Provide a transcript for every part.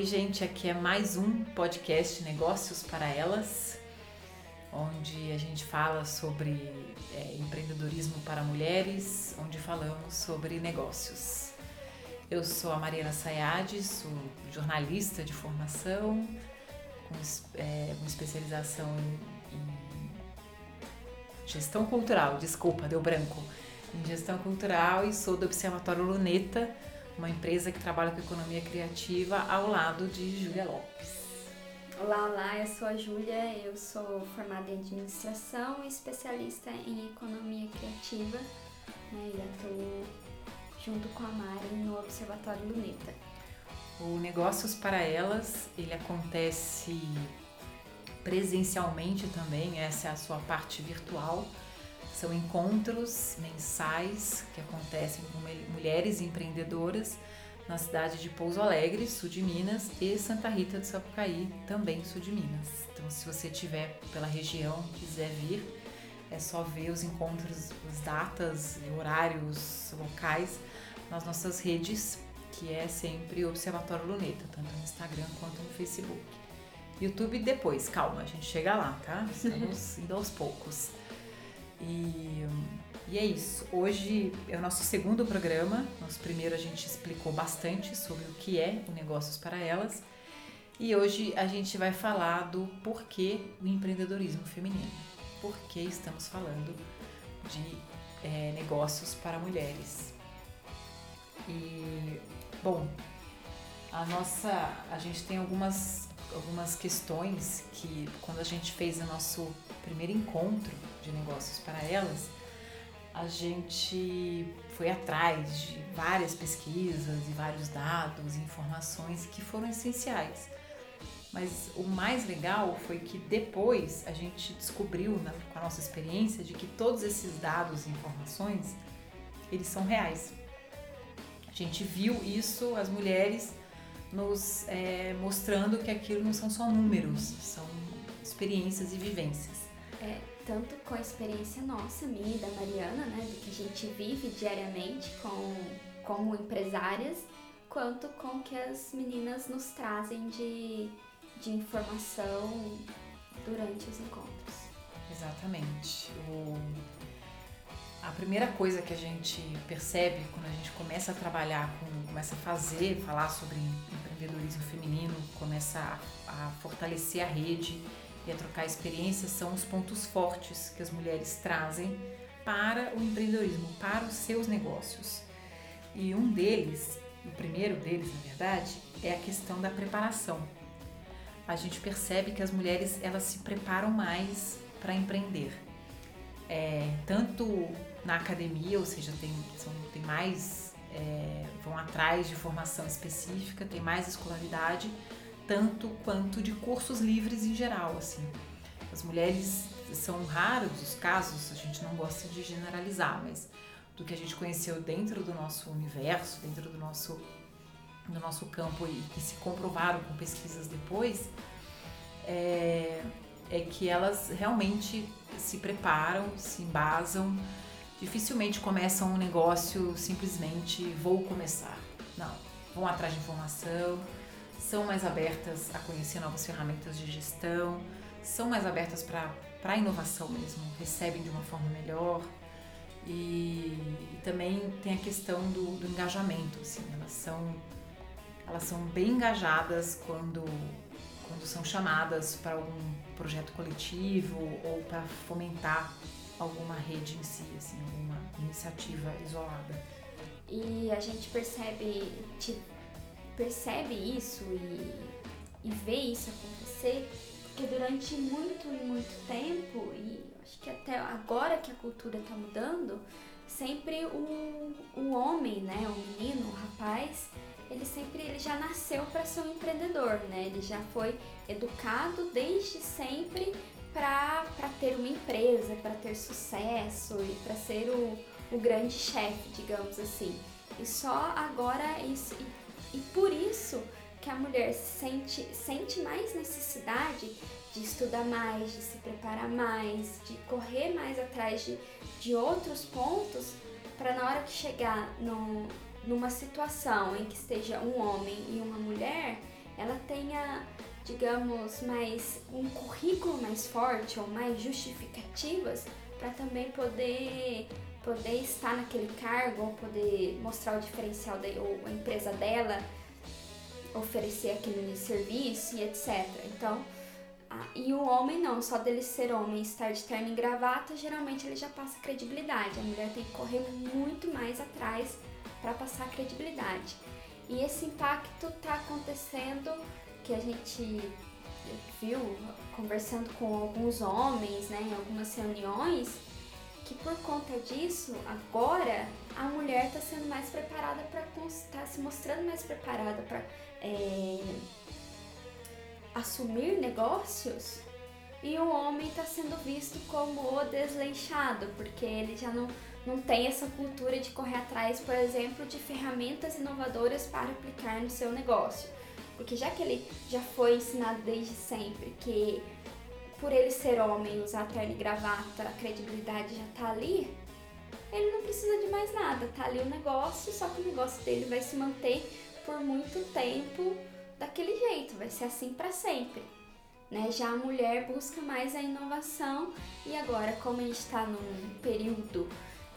Oi, gente, aqui é mais um podcast Negócios para Elas, onde a gente fala sobre é, empreendedorismo para mulheres, onde falamos sobre negócios. Eu sou a Mariana Sayad, sou jornalista de formação, com, é, especialização em, em gestão cultural, desculpa, deu branco, em gestão cultural e sou do Observatório Luneta, uma empresa que trabalha com economia criativa ao lado de Júlia Lopes. Olá, olá, eu sou a Júlia, eu sou formada em administração e especialista em economia criativa né, e atuo junto com a Mari no Observatório Luneta. O Negócios para Elas, ele acontece presencialmente também, essa é a sua parte virtual. São encontros mensais que acontecem com mulheres empreendedoras na cidade de Pouso Alegre, sul de Minas, e Santa Rita do Sapucaí, também sul de Minas. Então, se você estiver pela região, quiser vir, é só ver os encontros, as datas horários locais nas nossas redes, que é sempre Observatório Luneta, tanto no Instagram quanto no Facebook. YouTube depois, calma, a gente chega lá, tá? Estamos indo aos poucos. E, e é isso. Hoje é o nosso segundo programa. Nosso primeiro a gente explicou bastante sobre o que é o Negócios para Elas. E hoje a gente vai falar do porquê o empreendedorismo feminino. Por que estamos falando de é, negócios para mulheres. E, bom, a nossa. A gente tem algumas, algumas questões que, quando a gente fez o nosso primeiro encontro de negócios para elas, a gente foi atrás de várias pesquisas e vários dados informações que foram essenciais. Mas o mais legal foi que depois a gente descobriu, né, com a nossa experiência, de que todos esses dados e informações, eles são reais. A gente viu isso, as mulheres nos é, mostrando que aquilo não são só números, são experiências e vivências. Tanto com a experiência nossa, minha e da Mariana, né, do que a gente vive diariamente com, como empresárias, quanto com o que as meninas nos trazem de, de informação durante os encontros. Exatamente. O, a primeira coisa que a gente percebe quando a gente começa a trabalhar, com, começa a fazer, falar sobre empreendedorismo feminino, começa a, a fortalecer a rede e a trocar experiências são os pontos fortes que as mulheres trazem para o empreendedorismo, para os seus negócios. E um deles, o primeiro deles, na verdade, é a questão da preparação. A gente percebe que as mulheres elas se preparam mais para empreender. É, tanto na academia, ou seja, tem, são, tem mais, é, vão atrás de formação específica, tem mais escolaridade, tanto quanto de cursos livres em geral, assim. As mulheres são raros os casos, a gente não gosta de generalizar, mas do que a gente conheceu dentro do nosso universo, dentro do nosso do nosso campo e que se comprovaram com pesquisas depois, é, é que elas realmente se preparam, se embasam, dificilmente começam um negócio simplesmente vou começar. Não, vão atrás de informação, são mais abertas a conhecer novas ferramentas de gestão, são mais abertas para a inovação mesmo, recebem de uma forma melhor. E, e também tem a questão do, do, engajamento, assim, elas são, elas são bem engajadas quando, quando são chamadas para algum projeto coletivo ou para fomentar alguma rede em si, assim, alguma iniciativa isolada. E a gente percebe, tipo, percebe isso e, e vê isso acontecer, porque durante muito e muito tempo, e acho que até agora que a cultura está mudando, sempre o, o homem, né, o menino, o rapaz, ele sempre ele já nasceu para ser um empreendedor, né? Ele já foi educado desde sempre para ter uma empresa, para ter sucesso e para ser o, o grande chefe, digamos assim. E só agora isso e por isso que a mulher sente, sente mais necessidade de estudar mais, de se preparar mais, de correr mais atrás de, de outros pontos para na hora que chegar no, numa situação em que esteja um homem e uma mulher, ela tenha, digamos, mais um currículo mais forte ou mais justificativas para também poder poder estar naquele cargo ou poder mostrar o diferencial da ou a empresa dela oferecer aquele serviço e etc. Então, ah, e o homem não, só dele ser homem estar de terno e gravata, geralmente ele já passa credibilidade. A mulher tem que correr muito mais atrás para passar credibilidade. E esse impacto está acontecendo que a gente viu conversando com alguns homens, né, em algumas reuniões, que por conta disso, agora a mulher está sendo mais preparada para está se mostrando mais preparada para é, assumir negócios e o homem está sendo visto como o desleixado, porque ele já não, não tem essa cultura de correr atrás, por exemplo, de ferramentas inovadoras para aplicar no seu negócio. Porque já que ele já foi ensinado desde sempre que por ele ser homem, usar terno e gravata, a credibilidade já está ali, ele não precisa de mais nada, tá ali o negócio, só que o negócio dele vai se manter por muito tempo daquele jeito, vai ser assim para sempre. Né? Já a mulher busca mais a inovação e agora, como a gente está num período,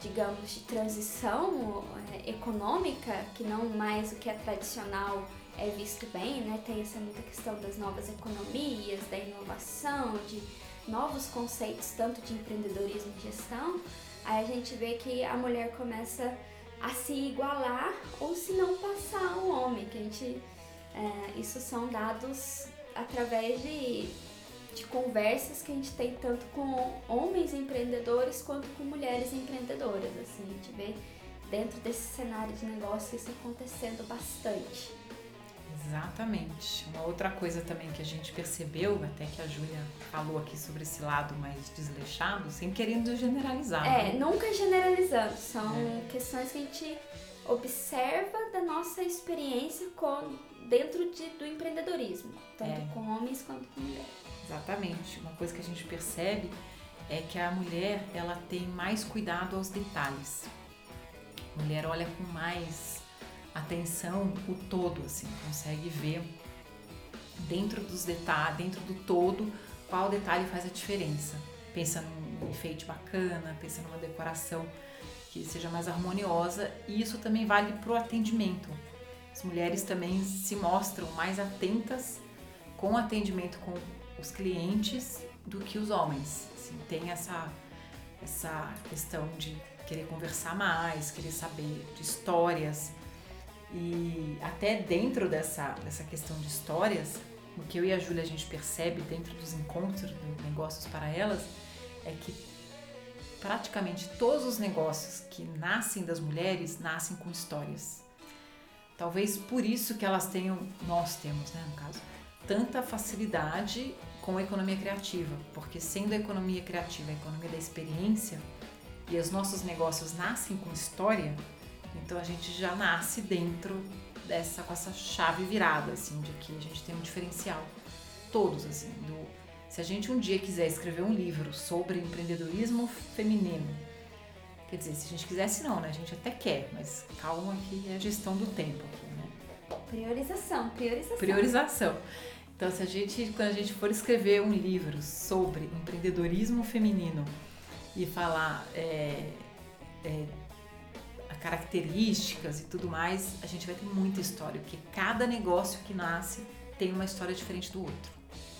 digamos, de transição é, econômica, que não mais o que é tradicional é visto bem, né? tem essa muita questão das novas economias, da inovação, de novos conceitos, tanto de empreendedorismo e gestão, aí a gente vê que a mulher começa a se igualar ou se não passar o homem, que a gente é, isso são dados através de, de conversas que a gente tem tanto com homens empreendedores quanto com mulheres empreendedoras. Assim, a gente vê dentro desse cenário de negócio isso acontecendo bastante. Exatamente. Uma outra coisa também que a gente percebeu, até que a Júlia falou aqui sobre esse lado mais desleixado, sem querendo generalizar. É, né? nunca generalizando. São é. questões que a gente observa da nossa experiência com, dentro de, do empreendedorismo, tanto é. com homens quanto com mulheres. Exatamente. Uma coisa que a gente percebe é que a mulher ela tem mais cuidado aos detalhes. A mulher olha com mais atenção o todo, assim, consegue ver dentro dos detalhes, dentro do todo, qual detalhe faz a diferença. Pensa num enfeite bacana, pensa numa decoração que seja mais harmoniosa e isso também vale para o atendimento. As mulheres também se mostram mais atentas com o atendimento com os clientes do que os homens. Assim, tem essa, essa questão de querer conversar mais, querer saber de histórias. E até dentro dessa, dessa questão de histórias, o que eu e a Júlia a gente percebe dentro dos encontros de negócios para elas é que praticamente todos os negócios que nascem das mulheres nascem com histórias. Talvez por isso que elas tenham, nós temos, né, no caso, tanta facilidade com a economia criativa, porque sendo a economia criativa a economia da experiência e os nossos negócios nascem com história, então a gente já nasce dentro dessa com essa chave virada assim de que a gente tem um diferencial todos assim do se a gente um dia quiser escrever um livro sobre empreendedorismo feminino, quer dizer, se a gente quisesse não, né? A gente até quer, mas calma que é a gestão do tempo aqui, né? Priorização, priorização. Priorização. Então, se a gente, quando a gente for escrever um livro sobre empreendedorismo feminino e falar é, é, características e tudo mais, a gente vai ter muita história, porque cada negócio que nasce tem uma história diferente do outro.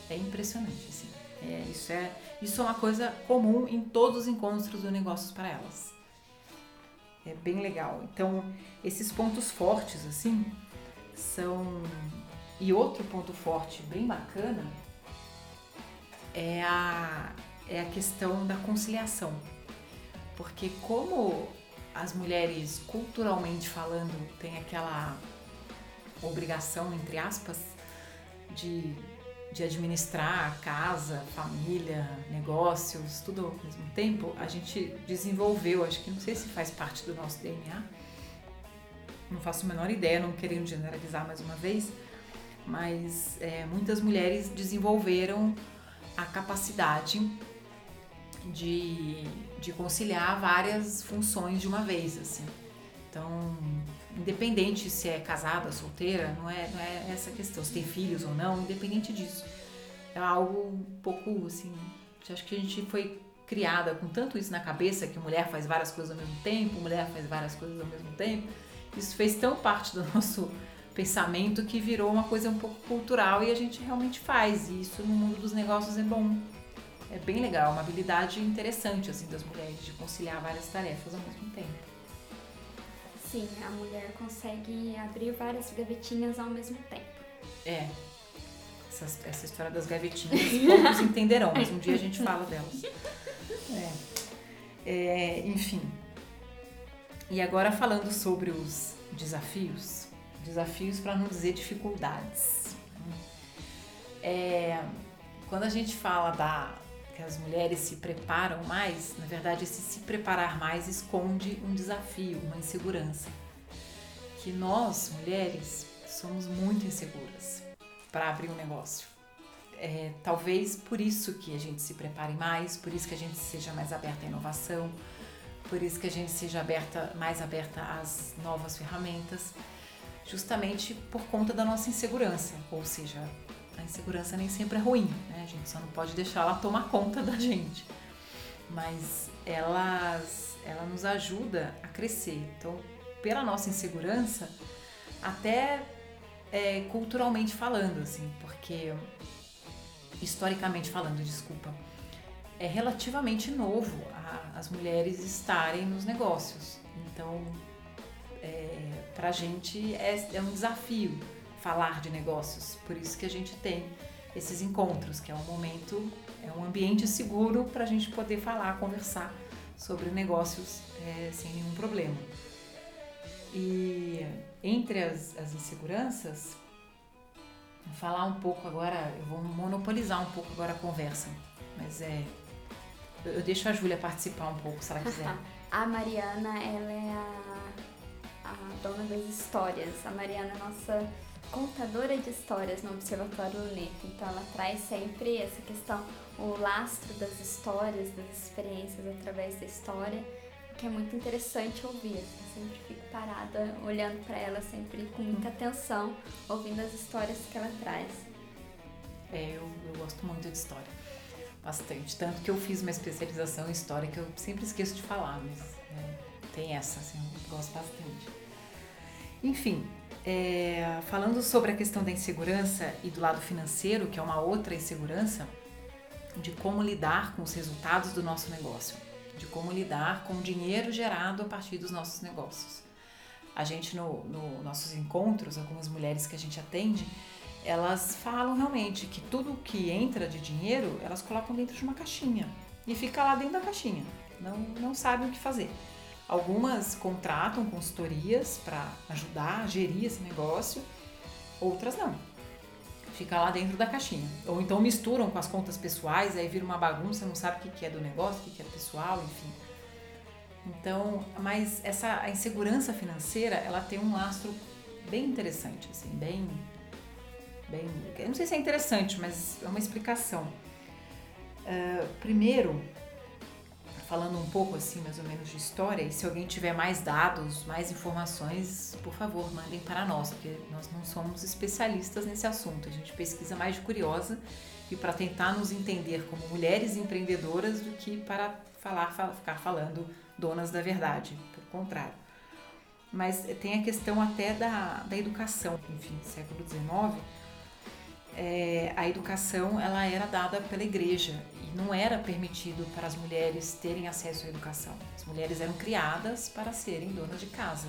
É impressionante, assim. É, isso, é, isso é uma coisa comum em todos os encontros do Negócios para Elas. É bem legal. Então, esses pontos fortes, assim, são. E outro ponto forte bem bacana é a, é a questão da conciliação. Porque, como as mulheres, culturalmente falando, têm aquela obrigação, entre aspas, de de administrar casa, família, negócios, tudo ao mesmo tempo, a gente desenvolveu, acho que não sei se faz parte do nosso DNA, não faço a menor ideia, não querendo generalizar mais uma vez, mas é, muitas mulheres desenvolveram a capacidade de, de conciliar várias funções de uma vez, assim. Então, independente se é casada, solteira, não é, não é essa questão, se tem filhos ou não, independente disso. É algo um pouco assim. Acho que a gente foi criada com tanto isso na cabeça que mulher faz várias coisas ao mesmo tempo, mulher faz várias coisas ao mesmo tempo. Isso fez tão parte do nosso pensamento que virou uma coisa um pouco cultural e a gente realmente faz. E isso no mundo dos negócios é bom. É bem legal, uma habilidade interessante assim das mulheres de conciliar várias tarefas ao mesmo tempo. Sim, a mulher consegue abrir várias gavetinhas ao mesmo tempo. É. Essa, essa história das gavetinhas poucos entenderão, mas um dia a gente fala delas. É. É, enfim. E agora falando sobre os desafios, desafios para não dizer dificuldades. É, quando a gente fala da que as mulheres se preparam mais, na verdade esse se preparar mais esconde um desafio, uma insegurança. Que nós, mulheres, somos muito inseguras para abrir um negócio. É, talvez por isso que a gente se prepare mais, por isso que a gente seja mais aberta à inovação, por isso que a gente seja aberta, mais aberta às novas ferramentas, justamente por conta da nossa insegurança, ou seja, a insegurança nem sempre é ruim, né? A gente só não pode deixar ela tomar conta da gente. Mas elas, ela nos ajuda a crescer. Então, pela nossa insegurança, até é, culturalmente falando, assim, porque historicamente falando, desculpa, é relativamente novo a, as mulheres estarem nos negócios. Então, é, para a gente é, é um desafio falar de negócios. Por isso que a gente tem esses encontros, que é um momento, é um ambiente seguro para a gente poder falar, conversar sobre negócios é, sem nenhum problema. E entre as, as inseguranças, vou falar um pouco agora, eu vou monopolizar um pouco agora a conversa, mas é. Eu deixo a Júlia participar um pouco, se ela quiser. a Mariana, ela é a, a dona das histórias. A Mariana é nossa contadora de histórias no Observatório Luneta. Então ela traz sempre essa questão, o lastro das histórias, das experiências através da história, que é muito interessante ouvir. Eu sempre fico parada olhando para ela, sempre com muita atenção, ouvindo as histórias que ela traz. É, eu, eu gosto muito de história. Bastante. Tanto que eu fiz uma especialização em história que eu sempre esqueço de falar, mas é, tem essa, assim, eu gosto bastante. Enfim, é, falando sobre a questão da insegurança e do lado financeiro, que é uma outra insegurança, de como lidar com os resultados do nosso negócio, de como lidar com o dinheiro gerado a partir dos nossos negócios. A gente, no, no nossos encontros, algumas mulheres que a gente atende, elas falam realmente que tudo que entra de dinheiro, elas colocam dentro de uma caixinha e fica lá dentro da caixinha, não, não o que fazer. Algumas contratam consultorias para ajudar a gerir esse negócio, outras não. Fica lá dentro da caixinha. Ou então misturam com as contas pessoais, aí vira uma bagunça, não sabe o que é do negócio, o que é pessoal, enfim. Então, mas essa a insegurança financeira, ela tem um lastro bem interessante, assim, bem, bem, eu não sei se é interessante, mas é uma explicação. Uh, primeiro, falando um pouco assim, mais ou menos de história, e se alguém tiver mais dados, mais informações, por favor, mandem para nós, porque nós não somos especialistas nesse assunto. A gente pesquisa mais de curiosa e para tentar nos entender como mulheres empreendedoras do que para falar, ficar falando donas da verdade, pelo contrário. Mas tem a questão até da, da educação, enfim, século XIX, é, a educação ela era dada pela igreja não era permitido para as mulheres terem acesso à educação. As mulheres eram criadas para serem donas de casa,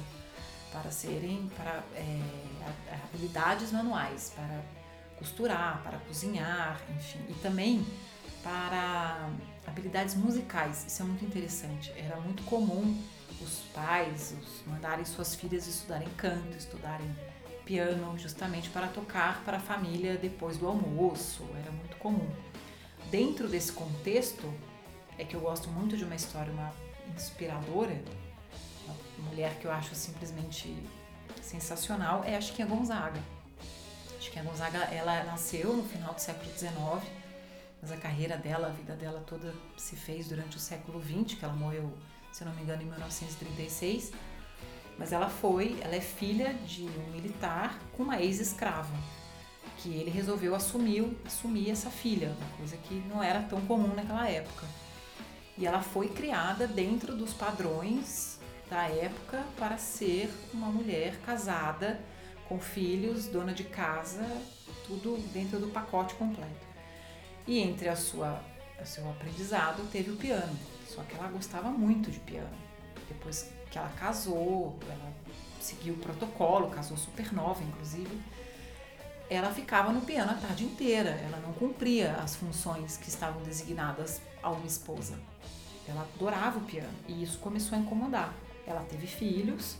para serem para é, habilidades manuais, para costurar, para cozinhar, enfim, e também para habilidades musicais. Isso é muito interessante. Era muito comum os pais os, mandarem suas filhas estudarem canto, estudarem piano, justamente para tocar para a família depois do almoço. Era muito comum dentro desse contexto, é que eu gosto muito de uma história, uma inspiradora, uma mulher que eu acho simplesmente sensacional, é a Chiquinha Gonzaga. A Chiquinha Gonzaga, ela nasceu no final do século XIX, mas a carreira dela, a vida dela toda se fez durante o século XX, que ela morreu, se não me engano, em 1936. Mas ela foi, ela é filha de um militar com uma ex-escrava, que ele resolveu assumir, assumir essa filha, uma coisa que não era tão comum naquela época. E ela foi criada dentro dos padrões da época para ser uma mulher casada, com filhos, dona de casa, tudo dentro do pacote completo. E entre a sua, o seu aprendizado teve o piano, só que ela gostava muito de piano. Depois que ela casou, ela seguiu o protocolo, casou super nova, inclusive, ela ficava no piano a tarde inteira. Ela não cumpria as funções que estavam designadas a uma esposa. Ela adorava o piano e isso começou a incomodar. Ela teve filhos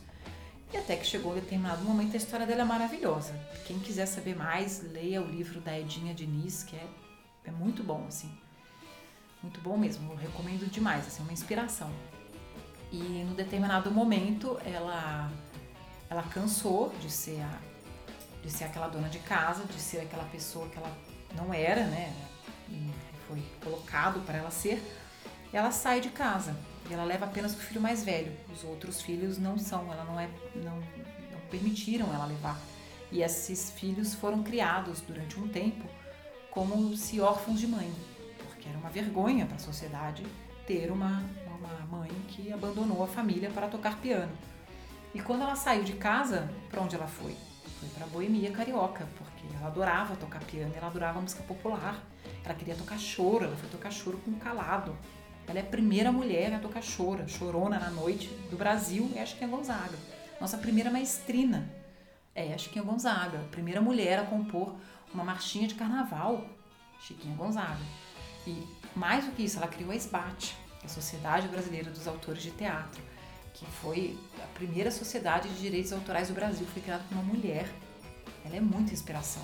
e até que chegou um determinado momento a história dela é maravilhosa. Quem quiser saber mais, leia o livro da Edinha Diniz, que é, é muito bom, assim. Muito bom mesmo, recomendo demais, assim, uma inspiração. E no determinado momento ela ela cansou de ser a, de ser aquela dona de casa, de ser aquela pessoa que ela não era, né? E foi colocado para ela ser. Ela sai de casa e ela leva apenas o filho mais velho. Os outros filhos não são, ela não é, não, não permitiram ela levar. E esses filhos foram criados durante um tempo como se órfãos de mãe, porque era uma vergonha para a sociedade ter uma, uma mãe que abandonou a família para tocar piano. E quando ela saiu de casa, para onde ela foi? Foi para Boemia Carioca, porque ela adorava tocar piano, ela adorava música popular. Ela queria tocar choro, ela foi tocar choro com calado. Ela é a primeira mulher a tocar chora, chorona na noite do Brasil, é a Chiquinha Gonzaga. Nossa primeira maestrina é a Chiquinha Gonzaga, a primeira mulher a compor uma marchinha de carnaval, Chiquinha Gonzaga. E mais do que isso, ela criou a SBAT, a Sociedade Brasileira dos Autores de Teatro, que foi a primeira sociedade de direitos autorais do Brasil, foi criada por uma mulher. Ela é muita inspiração.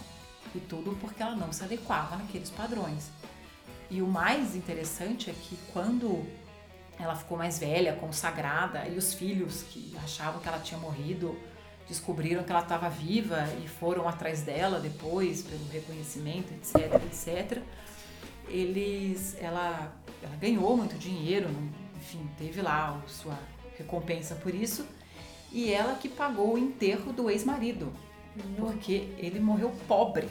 E tudo porque ela não se adequava naqueles padrões. E o mais interessante é que quando ela ficou mais velha, consagrada, e os filhos que achavam que ela tinha morrido descobriram que ela estava viva e foram atrás dela depois pelo reconhecimento, etc, etc. Eles, ela, ela ganhou muito dinheiro, enfim, teve lá sua recompensa por isso. E ela que pagou o enterro do ex-marido, porque ele morreu pobre.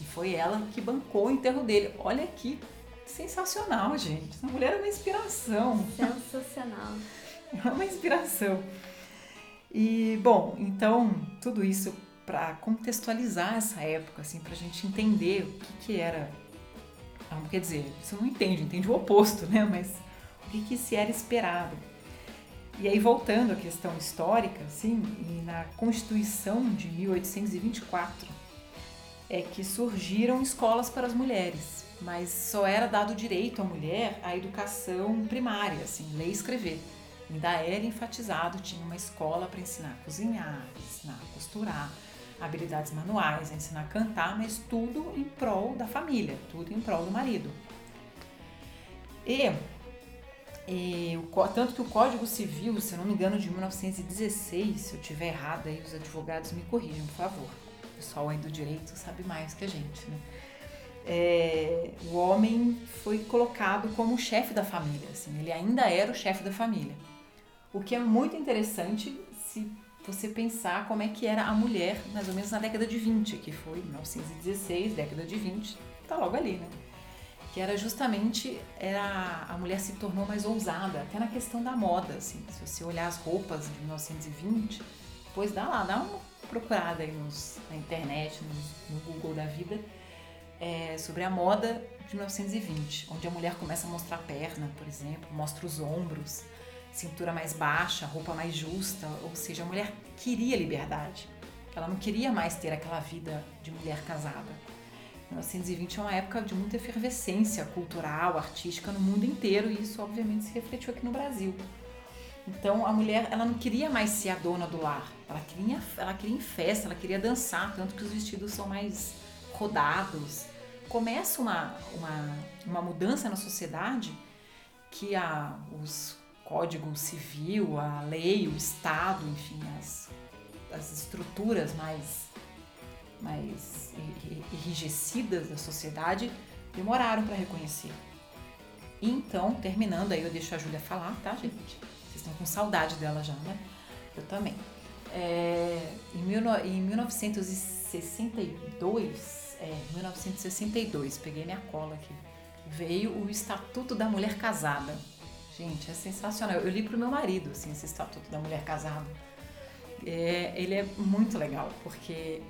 E foi ela que bancou o enterro dele. Olha que sensacional, gente. Essa mulher é uma inspiração. Sensacional. É uma inspiração. E, bom, então, tudo isso para contextualizar essa época, assim, para a gente entender o que, que era. Ah, quer dizer, você não entende, entende o oposto, né? Mas o que, que se era esperado. E aí, voltando à questão histórica, assim, e na Constituição de 1824, é que surgiram escolas para as mulheres, mas só era dado direito à mulher à educação primária, assim, ler e escrever. Ainda era enfatizado, tinha uma escola para ensinar a cozinhar, ensinar a costurar, habilidades manuais, ensinar a cantar, mas tudo em prol da família, tudo em prol do marido. E, e tanto que o Código Civil, se eu não me engano, de 1916, se eu tiver errado aí, os advogados me corrijam, por favor. O pessoal aí do direito sabe mais que a gente, né? É, o homem foi colocado como chefe da família, assim, ele ainda era o chefe da família. O que é muito interessante se você pensar como é que era a mulher, mais ou menos na década de 20, que foi 1916, década de 20, tá logo ali, né? Que era justamente era a mulher se tornou mais ousada, até na questão da moda, assim. Se você olhar as roupas de 1920, depois dá lá, dá uma procurada aí nos, na internet, no, no Google da vida, é, sobre a moda de 1920, onde a mulher começa a mostrar a perna, por exemplo, mostra os ombros, cintura mais baixa, roupa mais justa, ou seja, a mulher queria liberdade. Ela não queria mais ter aquela vida de mulher casada. 1920 é uma época de muita efervescência cultural, artística no mundo inteiro e isso obviamente se refletiu aqui no Brasil. Então a mulher ela não queria mais ser a dona do lar, ela queria, ela queria em festa, ela queria dançar, tanto que os vestidos são mais rodados. Começa uma, uma, uma mudança na sociedade que a, os Código Civil, a lei, o Estado, enfim, as, as estruturas mais, mais enrijecidas da sociedade demoraram para reconhecer. Então, terminando aí, eu deixo a Júlia falar, tá, gente? Vocês estão com saudade dela já, né? Eu também. É, em, mil, em 1962, é, 1962, peguei minha cola aqui, veio o Estatuto da Mulher Casada. Gente, é sensacional. Eu li pro meu marido, assim, esse Estatuto da Mulher Casada. É, ele é muito legal, porque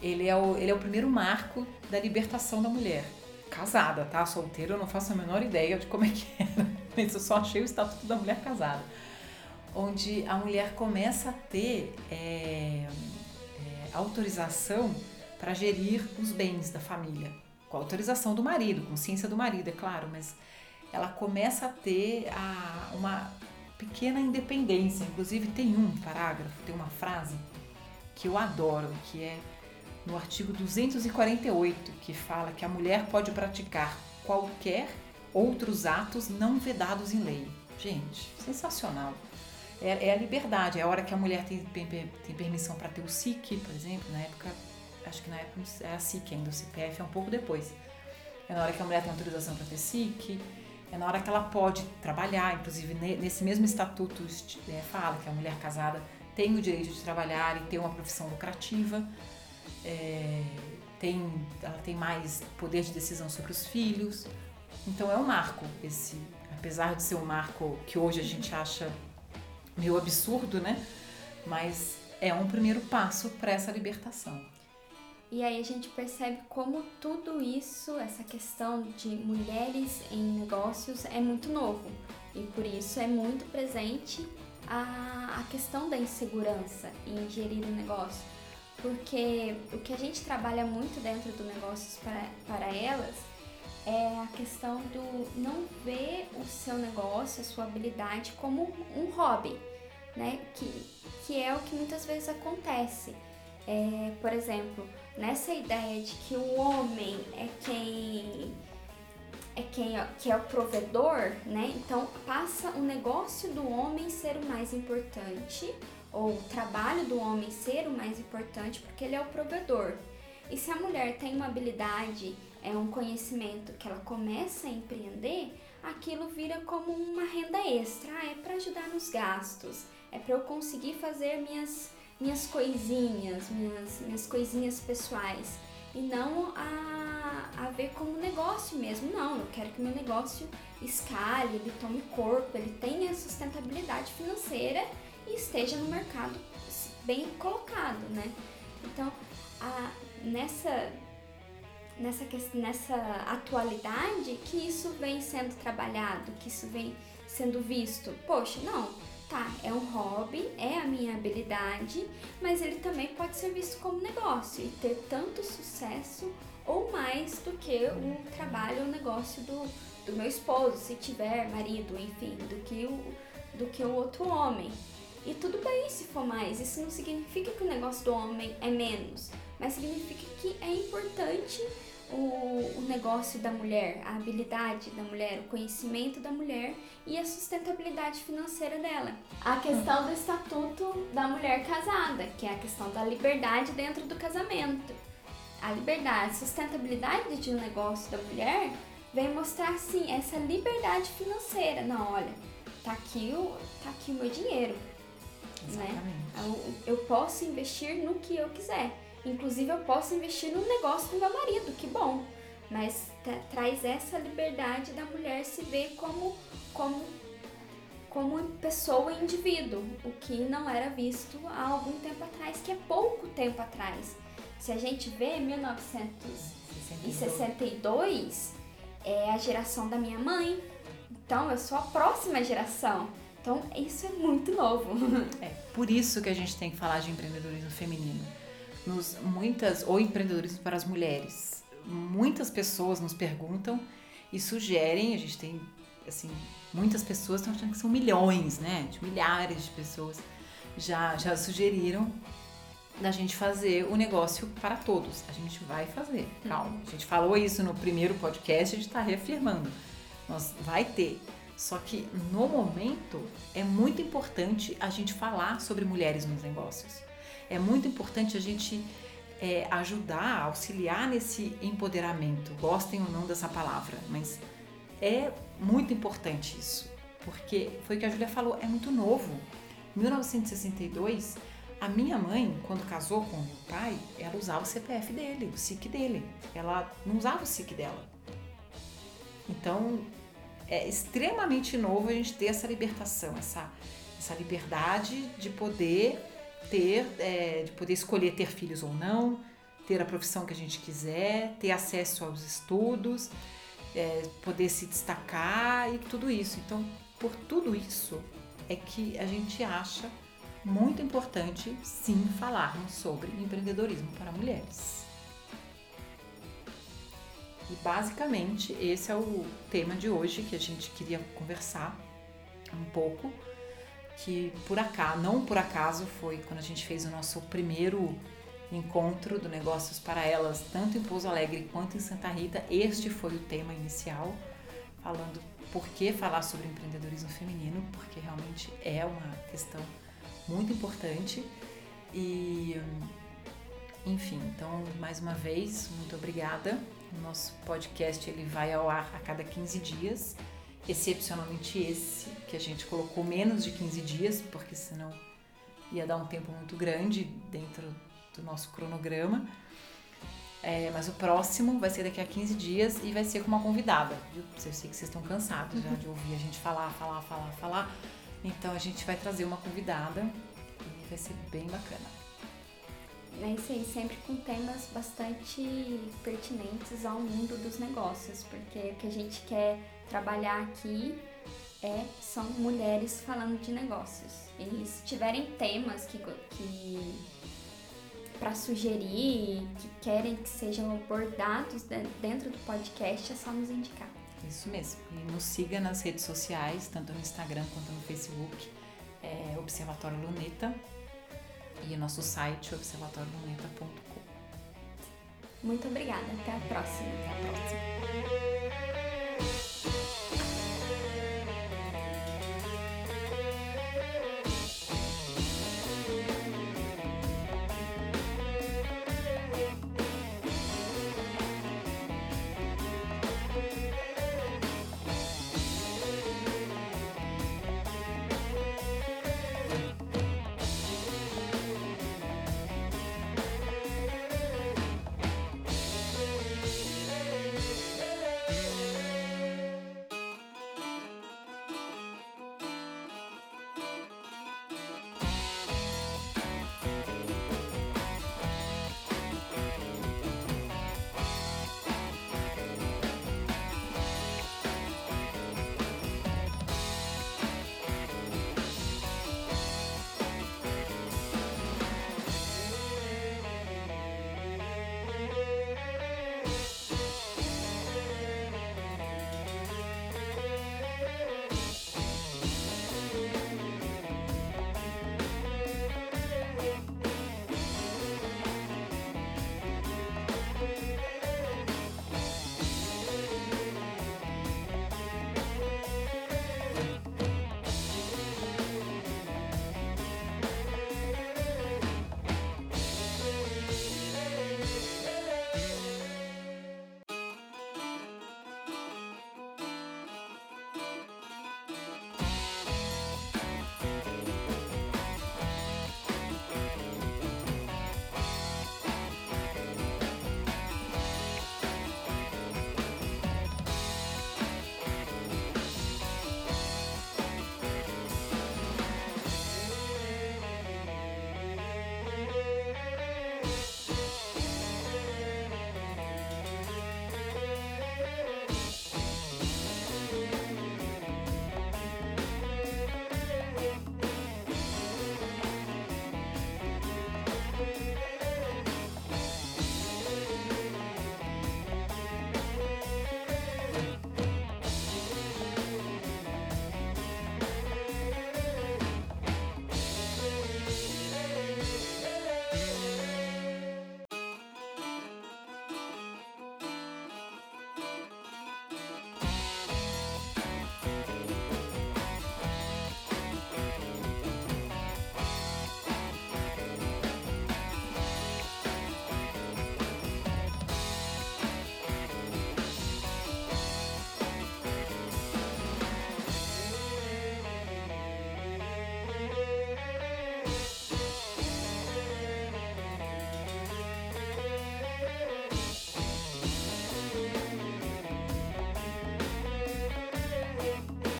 ele é, o, ele é o primeiro marco da libertação da mulher. Casada, tá? Solteira, eu não faço a menor ideia de como é que era. Mas eu só achei o Estatuto da Mulher Casada onde a mulher começa a ter é, é, autorização para gerir os bens da família, com autorização do marido, com ciência do marido, é claro, mas ela começa a ter a, uma pequena independência. Inclusive tem um parágrafo, tem uma frase que eu adoro, que é no artigo 248, que fala que a mulher pode praticar qualquer outros atos não vedados em lei. Gente, sensacional é, é a liberdade, é a hora que a mulher tem, tem, tem permissão para ter o SIC, por exemplo, na época, acho que na época é SIC ainda, o CPF é um pouco depois. É na hora que a mulher tem autorização para ter SIC, é na hora que ela pode trabalhar, inclusive nesse mesmo estatuto é, fala que a mulher casada tem o direito de trabalhar e ter uma profissão lucrativa, é, tem, ela tem mais poder de decisão sobre os filhos. Então é um marco esse, apesar de ser um marco que hoje a gente acha meio absurdo, né? Mas é um primeiro passo para essa libertação. E aí a gente percebe como tudo isso, essa questão de mulheres em negócios é muito novo. E por isso é muito presente a, a questão da insegurança em gerir o um negócio. Porque o que a gente trabalha muito dentro do negócios para, para elas é a questão do não ver o seu negócio, a sua habilidade como um hobby, né? Que, que é o que muitas vezes acontece. É, por exemplo, nessa ideia de que o homem é quem é quem é, que é o provedor, né? Então passa o negócio do homem ser o mais importante ou o trabalho do homem ser o mais importante porque ele é o provedor. E se a mulher tem uma habilidade é um conhecimento que ela começa a empreender, aquilo vira como uma renda extra, ah, é para ajudar nos gastos, é para eu conseguir fazer minhas minhas coisinhas, minhas, minhas coisinhas pessoais e não a, a ver como negócio mesmo. Não, eu quero que meu negócio escale, ele tome corpo, ele tenha sustentabilidade financeira e esteja no mercado bem colocado, né? Então, a, nessa nessa, nessa atualidade que isso vem sendo trabalhado, que isso vem sendo visto. Poxa, não, tá, é um hobby, é a minha habilidade, mas ele também pode ser visto como negócio e ter tanto sucesso ou mais do que o trabalho ou negócio do, do meu esposo, se tiver marido, enfim, do que o, do que o outro homem. E tudo bem se for mais, isso não significa que o negócio do homem é menos, mas significa que é importante o, o negócio da mulher, a habilidade da mulher, o conhecimento da mulher e a sustentabilidade financeira dela. A questão do estatuto da mulher casada, que é a questão da liberdade dentro do casamento. A liberdade, a sustentabilidade de um negócio da mulher vem mostrar sim essa liberdade financeira. Não, olha, tá aqui o, tá aqui o meu dinheiro. Né? Eu, eu posso investir no que eu quiser. Inclusive, eu posso investir no negócio do meu marido, que bom. Mas traz essa liberdade da mulher se ver como, como, como pessoa e indivíduo, o que não era visto há algum tempo atrás, que é pouco tempo atrás. Se a gente vê 1962, é a geração da minha mãe. Então, eu sou a próxima geração. Então, isso é muito novo. É por isso que a gente tem que falar de empreendedorismo feminino nos muitas ou empreendedorismo para as mulheres. Muitas pessoas nos perguntam e sugerem, a gente tem assim, muitas pessoas estão achando que são milhões, né? De milhares de pessoas já já sugeriram da gente fazer o negócio para todos. A gente vai fazer, calma. A gente falou isso no primeiro podcast, a gente está reafirmando. Nós vai ter. Só que no momento é muito importante a gente falar sobre mulheres nos negócios é muito importante a gente é, ajudar, auxiliar nesse empoderamento. Gostem ou não dessa palavra, mas é muito importante isso, porque foi o que a Julia falou, é muito novo. Em 1962, A minha mãe, quando casou com meu pai, ela usava o CPF dele, o SIC dele. Ela não usava o SIC dela. Então, é extremamente novo a gente ter essa libertação, essa, essa liberdade de poder ter, é, de poder escolher ter filhos ou não, ter a profissão que a gente quiser, ter acesso aos estudos, é, poder se destacar e tudo isso. Então, por tudo isso é que a gente acha muito importante, sim, falarmos sobre empreendedorismo para mulheres. E basicamente esse é o tema de hoje que a gente queria conversar um pouco, que por acaso, não por acaso foi quando a gente fez o nosso primeiro encontro do Negócios para Elas, tanto em Pouso Alegre quanto em Santa Rita, este foi o tema inicial, falando por que falar sobre empreendedorismo feminino, porque realmente é uma questão muito importante. E enfim, então mais uma vez, muito obrigada. O nosso podcast ele vai ao ar a cada 15 dias, excepcionalmente esse, que a gente colocou menos de 15 dias, porque senão ia dar um tempo muito grande dentro do nosso cronograma. É, mas o próximo vai ser daqui a 15 dias e vai ser com uma convidada. Eu sei que vocês estão cansados já de ouvir a gente falar, falar, falar, falar. Então a gente vai trazer uma convidada e vai ser bem bacana. É isso aí, sempre com temas bastante pertinentes ao mundo dos negócios, porque o que a gente quer trabalhar aqui é, são mulheres falando de negócios. E se tiverem temas que, que para sugerir, que querem que sejam abordados dentro do podcast, é só nos indicar. Isso mesmo. E nos siga nas redes sociais, tanto no Instagram quanto no Facebook, é Observatório Luneta e nosso site observatorioluneta.com. Muito obrigada. Até a próxima. Até a próxima.